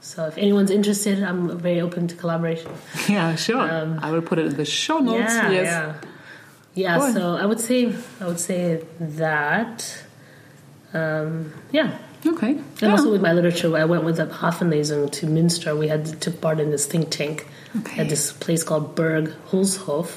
B: So if anyone's interested, I'm very open to collaboration.
A: Yeah, sure. I will put it in the show notes.
B: Um, Yeah,
A: yes.
B: yeah, yeah.
A: Cool.
B: So I would say I would say that. Um, yeah,
A: Okay.
B: and
A: Yeah.
B: also with my literature, I went with the Hafenlesung to Münster. We had took part in this think tank
A: Okay.
B: at this place called Burg Hülshoff.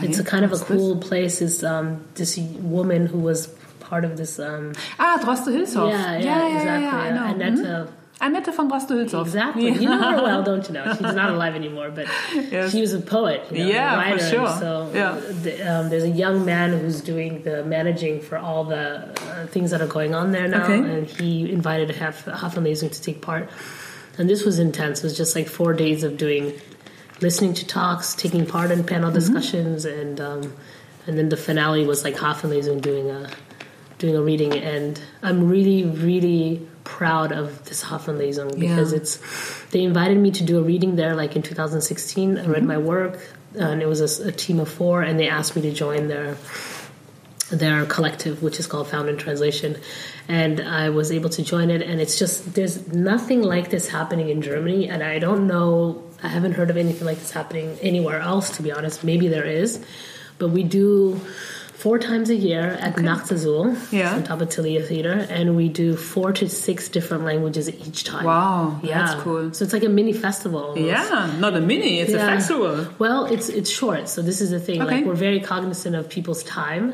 B: it's a kind of a
A: What's this?
B: cool place. Is um, this woman who was part of this? Um,
A: Ah, Droste Hülshoff.
B: yeah, yeah,
A: yeah,
B: exactly.
A: yeah, I know.
B: Annette,
A: Mhm. Annette von Droste Hülshoff.
B: Exactly. You know her well, don't you know? She's not alive anymore, but
A: Yes.
B: she was a poet, you know,
A: Yeah,
B: a
A: for
B: writer.
A: sure.
B: So
A: Yeah.
B: the, um, there's a young man who's doing the managing for all the uh, things that are going on there now,
A: Okay.
B: and he invited half Hafenlesung to take part. And this was intense. It was just like four days of doing, listening to talks, taking part in panel
A: Mm-hmm.
B: discussions, and um, and then the finale was like Hafenlesung doing a doing a reading, and I'm really, really proud of this Hafenlesung because
A: Yeah.
B: it's. They invited me to do a reading there, like in 2016. I read mm-hmm. my work, uh, and it was a team of four, and they asked me to join their their collective, which is called Found in Translation, and I was able to join it. And it's just there's nothing like this happening in Germany, and I don't know. I haven't heard of anything like this happening anywhere else, to be honest. Maybe there is, but we do four times a year at Nachtasyl,
A: Yeah.
B: on top of Thalia Theater, and we do four to six different languages each time.
A: Wow,
B: yeah,
A: that's cool.
B: So it's like a mini festival. almost.
A: Yeah, not a mini, it's a festival.
B: Well, it's it's short, so this is the thing.
A: Okay. Mm-hmm.
B: Like we're very cognizant of people's time.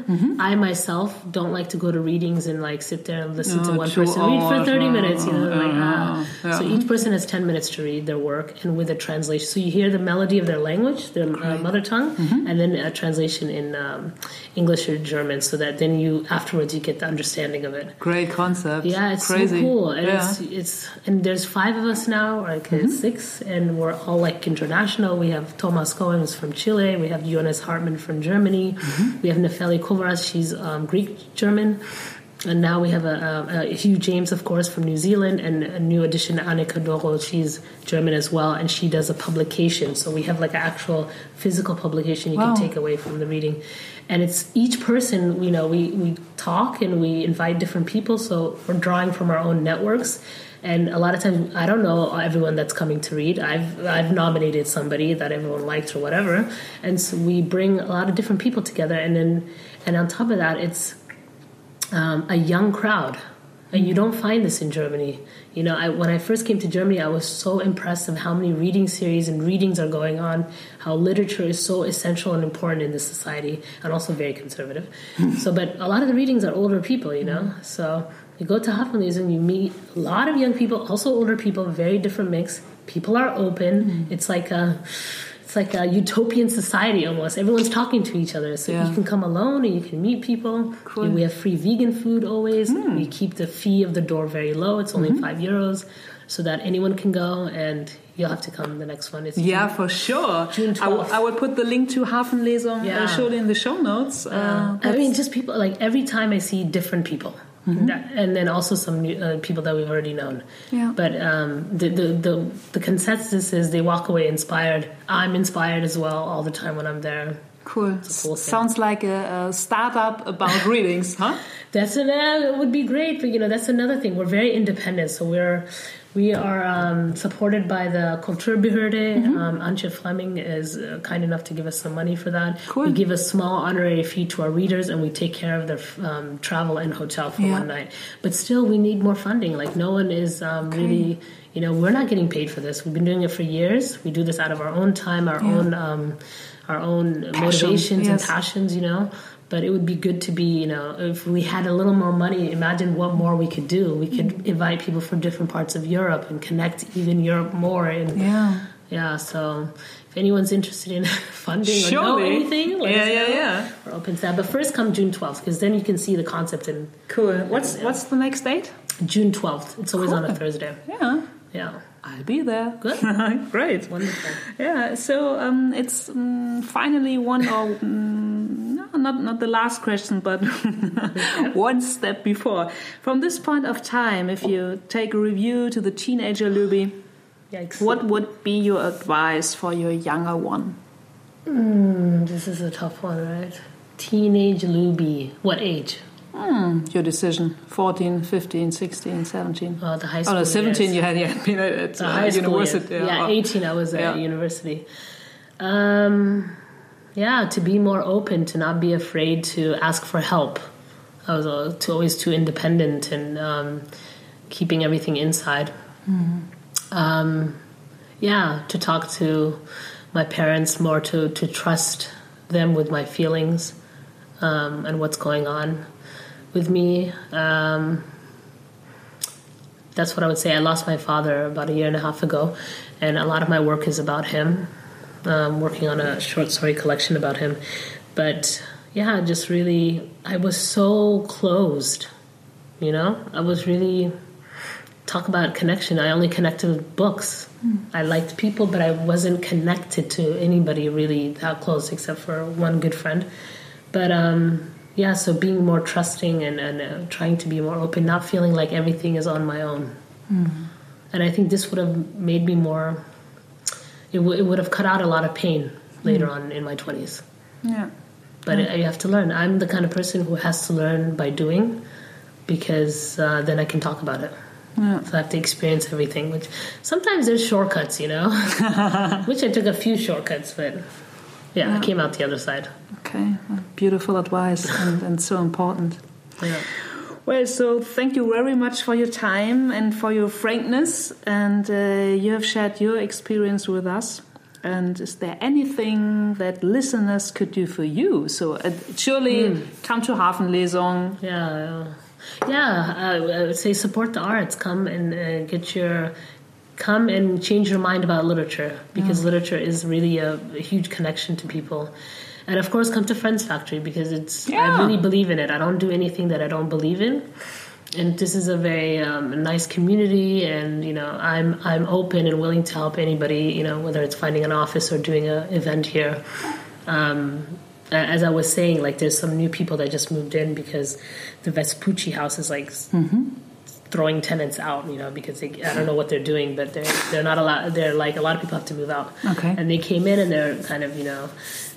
B: I myself don't like to go to readings and like sit there and listen to one
A: two
B: person read for thirty minutes. You know, like ah.
A: yeah.
B: So each person has ten minutes to read their work, and with a translation, so you hear the melody of their language, their uh, mother tongue,
A: Mm-hmm.
B: and then a translation in um, English or German, so that then you afterwards you get the understanding of it.
A: Great concept.
B: Yeah, it's
A: crazy.
B: so cool. And
A: yeah.
B: it's it's and there's five of us now, like uh, six, and we're all like international. We have Thomas Cohen who's from Chile. We have Jonas Hartmann from Germany. We have Nefeli Kovaras. She's um, Greek German. And now we have a, a, a Hugh James, of course, from New Zealand, and a new addition, Annika Doro. She's German as well, and she does a publication. So we have like an actual physical publication you
A: Wow.
B: can take away from the reading. And it's each person, you know, we, we talk and we invite different people. So we're drawing from our own networks. And a lot of times, I don't know everyone that's coming to read. I've I've nominated somebody that everyone liked or whatever, and so we bring a lot of different people together. And then, and on top of that, it's um, a young crowd. And you don't find this in Germany. You know, I, when I first came to Germany, I was so impressed of how many reading series and readings are going on, how literature is so essential and important in this society, and also very conservative. so, but a lot of the readings are older people, you know. So you go to Hafenlesen and you meet a lot of young people, also older people, very different mix. People are open. It's like a it's like a utopian society almost. Everyone's talking to each other, so
A: Yeah.
B: you can come alone and you can meet people.
A: Cool.
B: We have free vegan food always. We keep the fee of the door very low. It's only five euros, so that anyone can go, and you'll have to come the next one. It's
A: Yeah, for sure.
B: June
A: I will-
B: 12th.
A: I will put the link to Hafenlesung
B: Yeah.
A: uh, surely in the show notes. Uh,
B: I mean, just people like every time I see different people, That- and then also some new, uh, people that we've already known.
A: Yeah.
B: But um, the, the the the consensus is they walk away inspired. I'm inspired as well all the time when I'm there.
A: cool.
B: cool.
A: Sounds like a, a startup about readings, huh?
B: That's an, uh, it would be great, but you know that's another thing. We're very independent, so we're we are um, supported by the Kulturbehörde. Um, Antje Flemming is uh, kind enough to give us some money for that.
A: Cool.
B: We give a small honorary fee to our readers, and we take care of their um, travel and hotel for
A: Yeah.
B: one night. But still, we need more funding. Like no one is um, really. You know, we're not getting paid for this. We've been doing it for years. We do this out of our own time, our own, um, our own motivations and passions. You know, but it would be good to be. You know, if we had a little more money, imagine what more we could do. We could mm-hmm. invite people from different parts of Europe and connect even Europe more. And
A: Yeah.
B: yeah, so if anyone's interested in funding or know anything,
A: Yeah, yeah,
B: know.
A: yeah.
B: We're open to that. But first, come June twelfth because then you can see the concept and
A: Cool. What's what's the next date?
B: June twelfth. It's always on a Thursday.
A: Yeah.
B: Yeah.
A: I'll be there.
B: Good.
A: Great.
B: Wonderful.
A: Yeah. So um, it's um, finally one or um, no, not not the last question, but one step before. From this point of time, if you take a review to the teenager Lubi,
B: Yikes.
A: what would be your advice for your younger one?
B: Mm, this is a tough one, right? Teenage Lubi. What age?
A: Hmm, your decision 14 15 16 17
B: Uh, the high
A: oh
B: school.
A: no 17
B: years.
A: you had, you had been at
B: The
A: uh,
B: high school
A: university
B: years. Yeah,
A: Oh.
B: 18 I was at
A: Yeah.
B: university. Um, yeah, to be more open, to not be afraid to ask for help. I was uh, too, always too independent and um, keeping everything inside. Um, yeah, to talk to my parents more, to, to trust them with my feelings um, and what's going on with me. Um, that's what I would say. I lost my father about a year and a half ago, and a lot of my work is about him. Um, working on a short story collection about him, but yeah, just really, I was so closed. You know, I was really talk about connection. I only connected with books. I liked people, but I wasn't connected to anybody really that close, except for one good friend. But um, yeah, so being more trusting and, and uh, trying to be more open, not feeling like everything is on my own. And I think this would have made me more. It, w- it would have cut out a lot of pain later on in my twenties.
A: yeah
B: But I have to learn. I'm the kind of person who has to learn by doing, because uh, then I can talk about it.
A: yeah
B: So I have to experience everything, which sometimes there's shortcuts, you know. which I took a few shortcuts, but yeah, I came out the other side.
A: okay beautiful advice and, and so important
B: Yeah.
A: Well, so thank you very much for your time and for your frankness, and uh, you have shared your experience with us. And is there anything that listeners could do for you? So uh, surely come to Hafenlesung.
B: Yeah, yeah. yeah I, I would say support the arts. Come and uh, get your, come and change your mind about literature because literature is really a, a huge connection to people. And of course, come to Friends Factory because it's.
A: Yeah.
B: I really believe in it. I don't do anything that I don't believe in. And this is a very um, nice community, and you know I'm I'm open and willing to help anybody. You know whether it's finding an office or doing an event here. Um, as I was saying, like there's some new people that just moved in because the Vespucci house is like s- throwing tenants out, you know, because they, I don't know what they're doing, but they're they're not allowed. They're like a lot of people have to move out.
A: Okay.
B: And they came in and they're kind of you know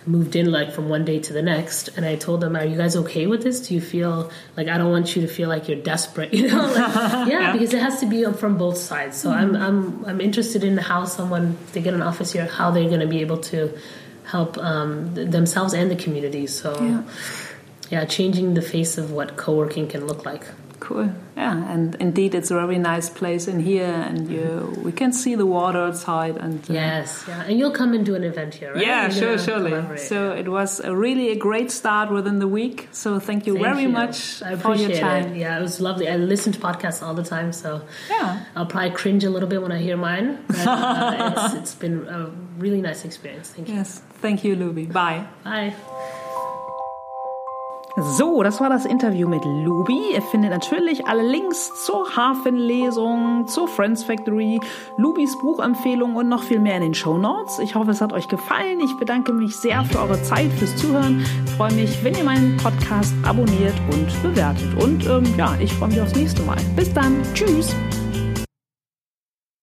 B: moved in like from one day to the next. And I told them, "Are you guys okay with this? Do you feel like I don't want you to feel like you're desperate? You know, like, yeah, because it has to be from both sides. So I'm I'm I'm interested in how someone they get an office here, how they're going to be able to help um, th- themselves and the community. So
A: Yeah.
B: yeah, changing the face of what co-working can look like.
A: Cool. Yeah, and indeed, it's a very nice place in here, and you we can see the water outside. And uh,
B: Yes, yeah, and you'll come and do an event here, right?
A: Yeah, sure, surely.
B: collaborate.
A: So it was a really a great start within the week. So thank you
B: Thank
A: very
B: you.
A: much
B: I
A: for your
B: appreciate
A: time.
B: it. Yeah, it was lovely. I listen to podcasts all the time, so
A: Yeah.
B: I'll probably cringe a little bit when I hear mine. But, uh, it's, it's been a really nice experience. Thank you.
A: Yes. Thank you, Lubi. Bye.
B: Bye.
A: So, das war das Interview mit Luby. Ihr findet natürlich alle Links zur Hafenlesung, zur Friends Factory, Lubys Buchempfehlung und noch viel mehr in den Show Notes. Ich hoffe, es hat euch gefallen. Ich bedanke mich sehr für eure Zeit, fürs Zuhören. Ich freue mich, wenn ihr meinen Podcast abonniert und bewertet. Und ähm, ja, ich freue mich aufs nächste Mal. Bis dann. Tschüss.